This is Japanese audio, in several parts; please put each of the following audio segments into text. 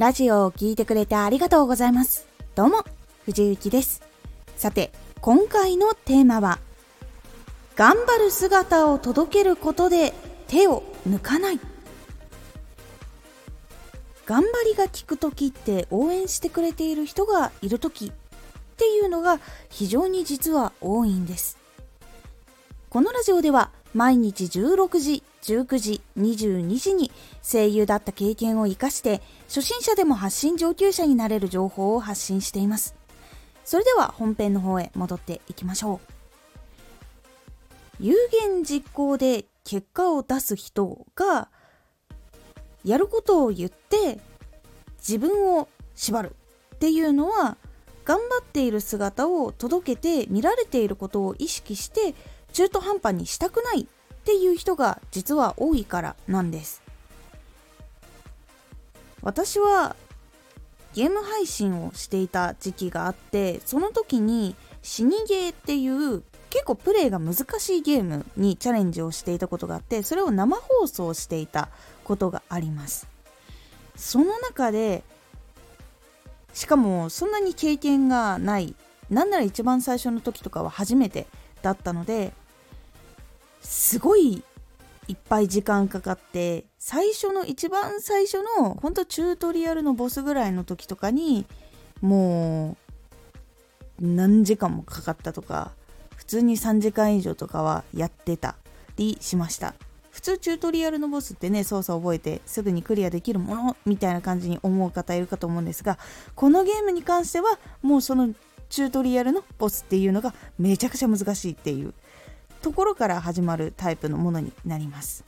ラジオを聴いてくれてありがとうございます。どうも、藤幸です。さて、今回のテーマは、頑張る姿を届けることで手を抜かない。頑張りが効く時って応援してくれている人がいる時っていうのが非常に実は多いんです。このラジオでは毎日16時、19時、22時に声優だった経験を活かして初心者でも発信上級者になれる情報を発信しています。それでは本編の方へ戻っていきましょう。有言実行で結果を出す人がやることを言って自分を縛るっていうのは頑張っている姿を届けて見られていることを意識して中途半端にしたくないっっていう人が実は多いからなんです。私はゲーム配信をしていた時期があってその時に死にゲーっていう結構プレイが難しいゲームにチャレンジをしていたことがあってそれを生放送していたことがあります。その中でしかもそんなに経験がないなんなら一番最初の時とかは初めてだったのですごいいっぱい時間かかって最初の一番最初のほんとチュートリアルのボスぐらいの時とかにもう何時間もかかったとか普通に3時間以上とかはやってたりしました。普通チュートリアルのボスってね操作覚えてすぐにクリアできるものみたいな感じに思う方いるかと思うんですがこのゲームに関してはもうそのチュートリアルのボスっていうのがめちゃくちゃ難しいっていうところから始まるタイプのものになります。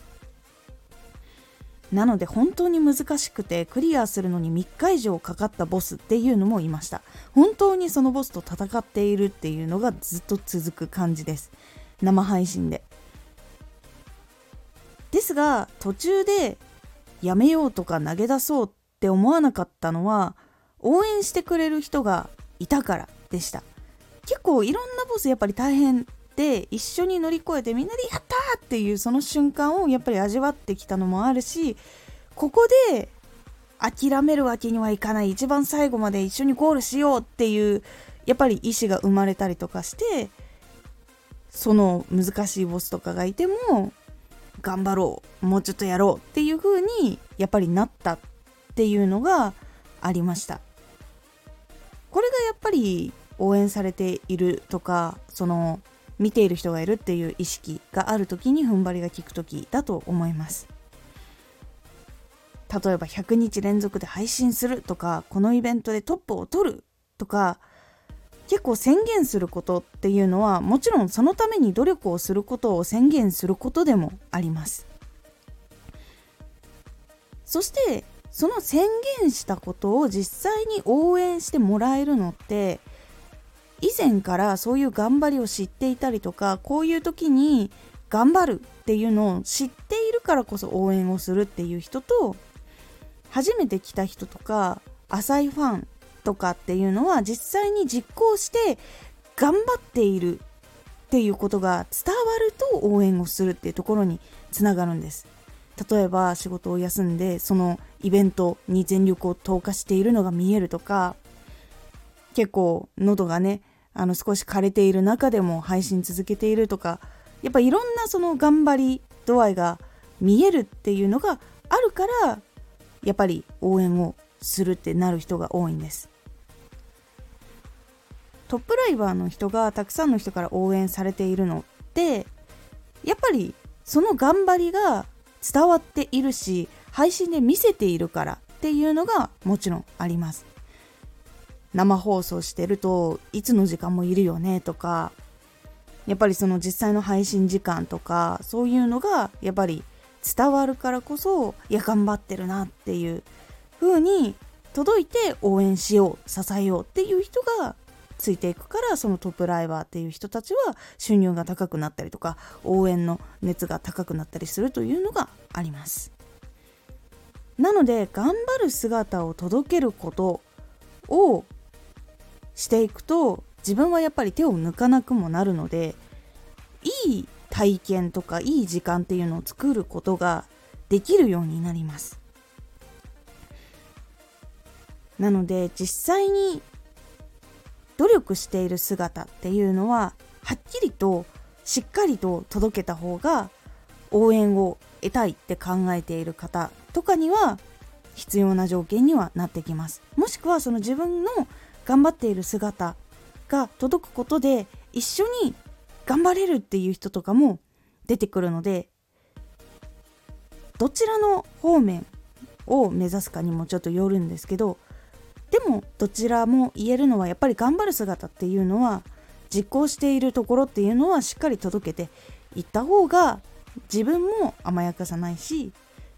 なので本当に難しくてクリアするのに3日以上かかったボスっていうのもいました。本当にそのボスと戦っているっていうのがずっと続く感じです。生配信で。ですが途中でやめようとか投げ出そうって思わなかったのは応援してくれる人がいたからでした。結構いろんなボスやっぱり大変で一緒に乗り越えてみんなでやったっていうその瞬間をやっぱり味わってきたのもあるしここで諦めるわけにはいかない。一番最後まで一緒にゴールしようっていうやっぱり意志が生まれたりとかしてその難しいボスとかがいても頑張ろう。もうちょっとやろうっていう風にやっぱりなったっていうのがありました。これがやっぱり応援されているとかその見ている人がいるっていう意識がある時に踏ん張りが効く時だと思います。例えば100日連続で配信するとかこのイベントでトップを取るとか結構宣言することっていうのはもちろんそのために努力をすることを宣言することでもあります。そしてその宣言したことを実際に応援してもらえるのって以前からそういう頑張りを知っていたりとかこういう時に頑張るっていうのを知っているからこそ応援をするっていう人と初めて来た人とか浅いファンとかっていうのは実際に実行して頑張っているっていうことが伝わると応援をするっていうところにつながるんです。例えば仕事を休んでそのイベントに全力を投下しているのが見えるとか結構喉がねあの少し枯れている中でも配信続けているとかやっぱいろんなその頑張り度合いが見えるっていうのがあるからやっぱり応援をするってなる人が多いんです。トップライバーの人がたくさんの人から応援されているのってやっぱりその頑張りが伝わっているし配信で見せているからっていうのがもちろんあります。生放送してるといつの時間もいるよねとかやっぱりその実際の配信時間とかそういうのがやっぱり伝わるからこそいや頑張ってるなっていう風に届いて応援しよう支えようっていう人がついていくからそのトップライバーっていう人たちは収入が高くなったりとか応援の熱が高くなったりするというのがあります。なので頑張る姿を届けることをしていくと自分はやっぱり手を抜かなくもなるのでいい体験とかいい時間っていうのを作ることができるようになります。なので実際に努力している姿っていうのははっきりとしっかりと届けた方が応援を得たいって考えている方とかには必要な条件にはなってきます。もしくはその自分の頑張っている姿が届くことで一緒に頑張れるっていう人とかも出てくるのでどちらの方面を目指すかにもちょっとよるんですけどでもどちらも言えるのはやっぱり頑張る姿っていうのは実行しているところっていうのはしっかり届けていった方が自分も甘やかさないし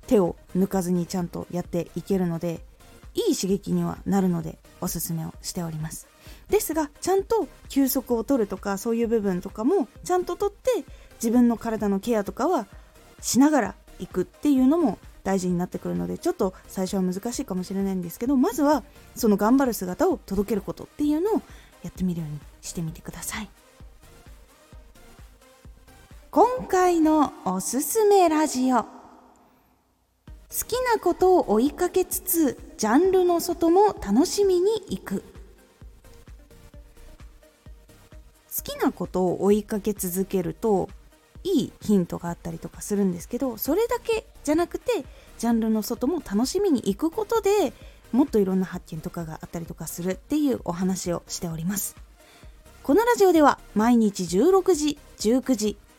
手を抜かずにちゃんとやっていけるのでいい刺激にはなるのでおすすめをしております。ですがちゃんと休息を取るとかそういう部分とかもちゃんととって自分の体のケアとかはしながら行くっていうのも大事になってくるのでちょっと最初は難しいかもしれないんですけどまずはその頑張る姿を届けることっていうのをやってみるようにしてみてください。今回のおすすめラジオ。好きなことを追いかけつつジャンルの外も楽しみに行く。好きなことを追いかけ続けるといいヒントがあったりとかするんですけどそれだけじゃなくてジャンルの外も楽しみに行くことでもっといろんな発見とかがあったりとかするっていうお話をしております。このラジオでは毎日16時19時